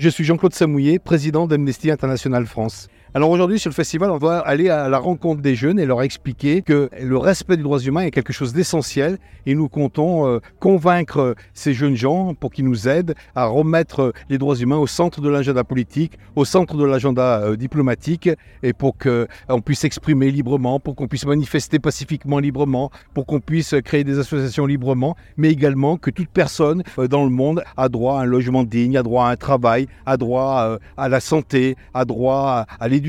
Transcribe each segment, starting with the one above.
Je suis Jean-Claude Samouillet, président d'Amnesty International France. Alors aujourd'hui sur le festival, on va aller à la rencontre des jeunes et leur expliquer que le respect des droits humains est quelque chose d'essentiel et nous comptons euh, convaincre ces jeunes gens pour qu'ils nous aident à remettre les droits humains au centre de l'agenda politique, au centre de l'agenda euh, diplomatique et pour qu'on puisse s'exprimer librement, pour qu'on puisse manifester pacifiquement librement, pour qu'on puisse créer des associations librement, mais également que toute personne euh, dans le monde a droit à un logement digne, a droit à un travail, a droit à la santé, a droit à l'éducation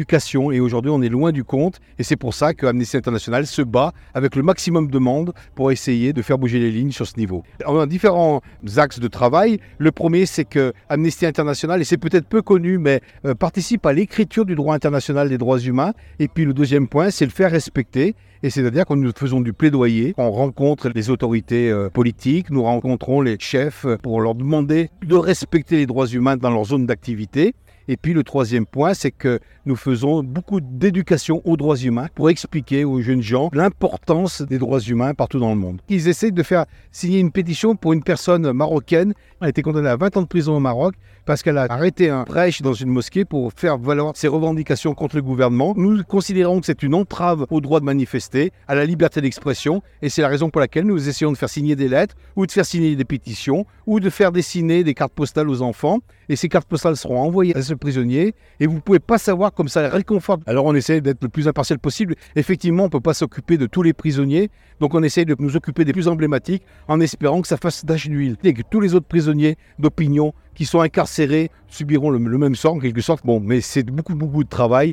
et aujourd'hui on est loin du compte et c'est pour ça que Amnesty International se bat avec le maximum de monde pour essayer de faire bouger les lignes sur ce niveau. On a différents axes de travail. Le premier c'est que Amnesty International, et c'est peut-être peu connu, mais euh, participe à l'écriture du droit international des droits humains. Et puis le deuxième point c'est le faire respecter. Et c'est-à-dire que nous faisons du plaidoyer, on rencontre les autorités euh, politiques, nous rencontrons les chefs pour leur demander de respecter les droits humains dans leur zone d'activité. Et puis le troisième point, c'est que nous faisons beaucoup d'éducation aux droits humains pour expliquer aux jeunes gens l'importance des droits humains partout dans le monde. Ils essaient de faire signer une pétition pour une personne marocaine. Elle a été condamnée à 20 ans de prison au Maroc parce qu'elle a arrêté un prêche dans une mosquée pour faire valoir ses revendications contre le gouvernement. Nous considérons que c'est une entrave au droit de manifester, à la liberté d'expression, et c'est la raison pour laquelle nous essayons de faire signer des lettres, ou de faire signer des pétitions, ou de faire dessiner des cartes postales aux enfants, et ces cartes postales seront envoyées à ce prisonnier, et vous ne pouvez pas savoir comme ça réconforte. Alors on essaie d'être le plus impartial possible. Effectivement, on ne peut pas s'occuper de tous les prisonniers, donc on essaie de nous occuper des plus emblématiques en espérant que ça fasse d'âge d'huile, et que tous les autres prisonniers d'opinion qui sont incarcérés subiront le, même sort en quelque sorte. Bon, mais c'est beaucoup, beaucoup de travail